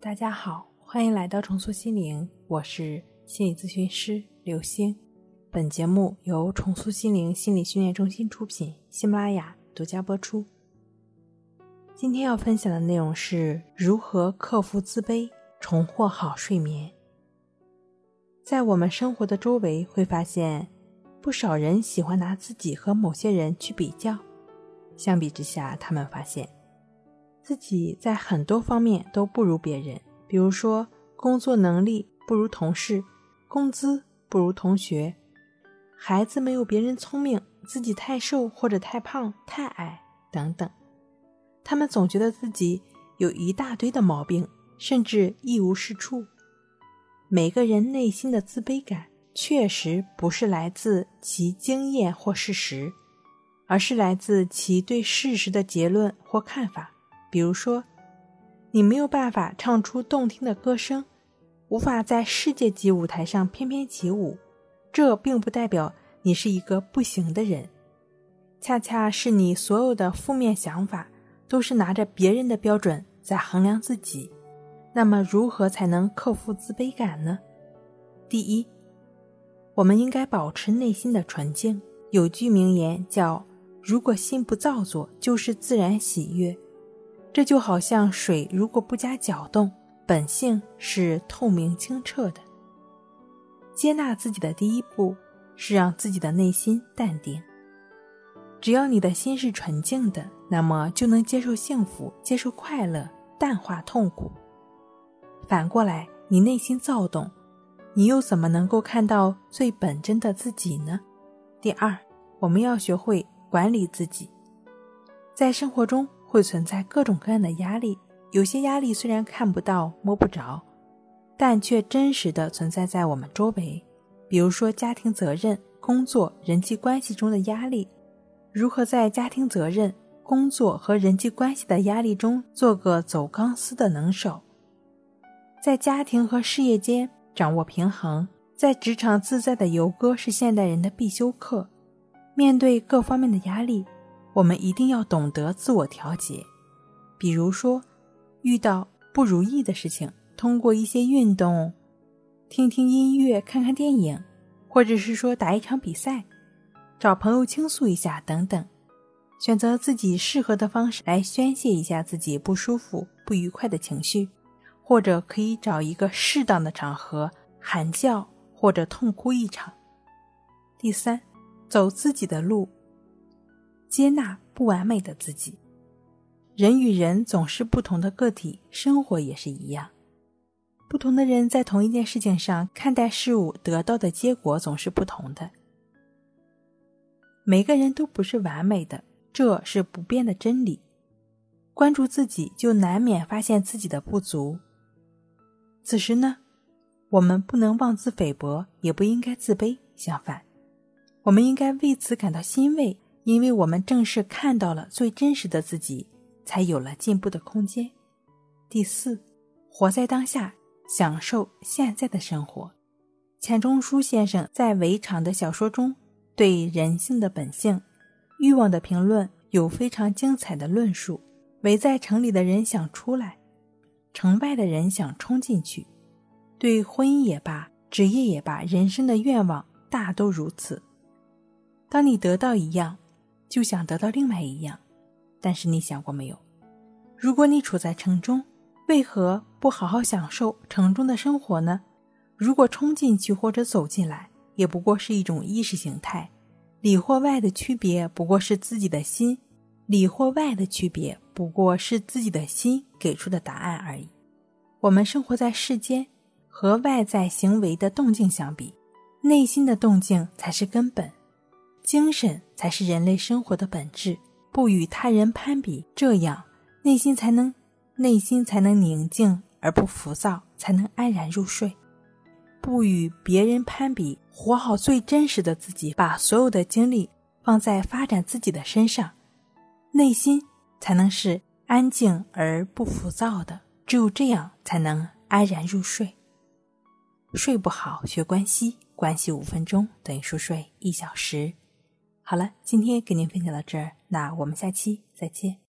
大家好，欢迎来到重塑心灵，我是心理咨询师刘星。本节目由重塑心灵心理训练中心出品，喜马拉雅独家播出。今天要分享的内容是如何克服自卑，重获好睡眠。在我们生活的周围，会发现不少人喜欢拿自己和某些人去比较，相比之下，他们发现。自己在很多方面都不如别人，比如说工作能力不如同事，工资不如同学，孩子没有别人聪明，自己太瘦或者太胖、太矮等等。他们总觉得自己有一大堆的毛病，甚至一无是处。每个人内心的自卑感，确实不是来自其经验或事实，而是来自其对事实的结论或看法。比如说，你没有办法唱出动听的歌声，无法在世界级舞台上翩翩起舞，这并不代表你是一个不行的人，恰恰是你所有的负面想法都是拿着别人的标准在衡量自己。那么，如何才能克服自卑感呢？第一，我们应该保持内心的纯净。有句名言叫：“如果心不造作，就是自然喜悦。”这就好像水，如果不加搅动，本性是透明清澈的。接纳自己的第一步是让自己的内心淡定。只要你的心是纯净的，那么就能接受幸福，接受快乐，淡化痛苦。反过来，你内心躁动，你又怎么能够看到最本真的自己呢？第二，我们要学会管理自己，在生活中。会存在各种各样的压力，有些压力虽然看不到、摸不着，但却真实的存在在我们周围。比如说家庭责任、工作、人际关系中的压力，如何在家庭责任、工作和人际关系的压力中做个走钢丝的能手，在家庭和事业间掌握平衡，在职场自在的游歌是现代人的必修课。面对各方面的压力。我们一定要懂得自我调节，比如说，遇到不如意的事情，通过一些运动、听听音乐、看看电影，或者是说打一场比赛，找朋友倾诉一下等等，选择自己适合的方式来宣泄一下自己不舒服、不愉快的情绪，或者可以找一个适当的场合喊叫或者痛哭一场。第三，走自己的路。接纳不完美的自己。人与人总是不同的个体，生活也是一样。不同的人在同一件事情上看待事物，得到的结果总是不同的。每个人都不是完美的，这是不变的真理。关注自己，就难免发现自己的不足。此时呢，我们不能妄自菲薄，也不应该自卑。相反，我们应该为此感到欣慰。因为我们正是看到了最真实的自己，才有了进步的空间。第四，活在当下，享受现在的生活。钱钟书先生在《围场》的小说中，对人性的本性、欲望的评论有非常精彩的论述。围在城里的人想出来，城外的人想冲进去。对婚姻也罢，职业也罢，人生的愿望大都如此。当你得到一样，就想得到另外一样，但是你想过没有？如果你处在城中，为何不好好享受城中的生活呢？如果冲进去或者走进来，也不过是一种意识形态，里或外的区别不过是自己的心，里或外的区别不过是自己的心给出的答案而已。我们生活在世间，和外在行为的动静相比，内心的动静才是根本。精神才是人类生活的本质，不与他人攀比，这样内心才能内心才能宁静而不浮躁，才能安然入睡。不与别人攀比，活好最真实的自己，把所有的精力放在发展自己的身上，内心才能是安静而不浮躁的。只有这样，才能安然入睡。睡不好学关系，关系五分钟等于熟睡一小时。好了，今天给您分享到这儿，那我们下期再见。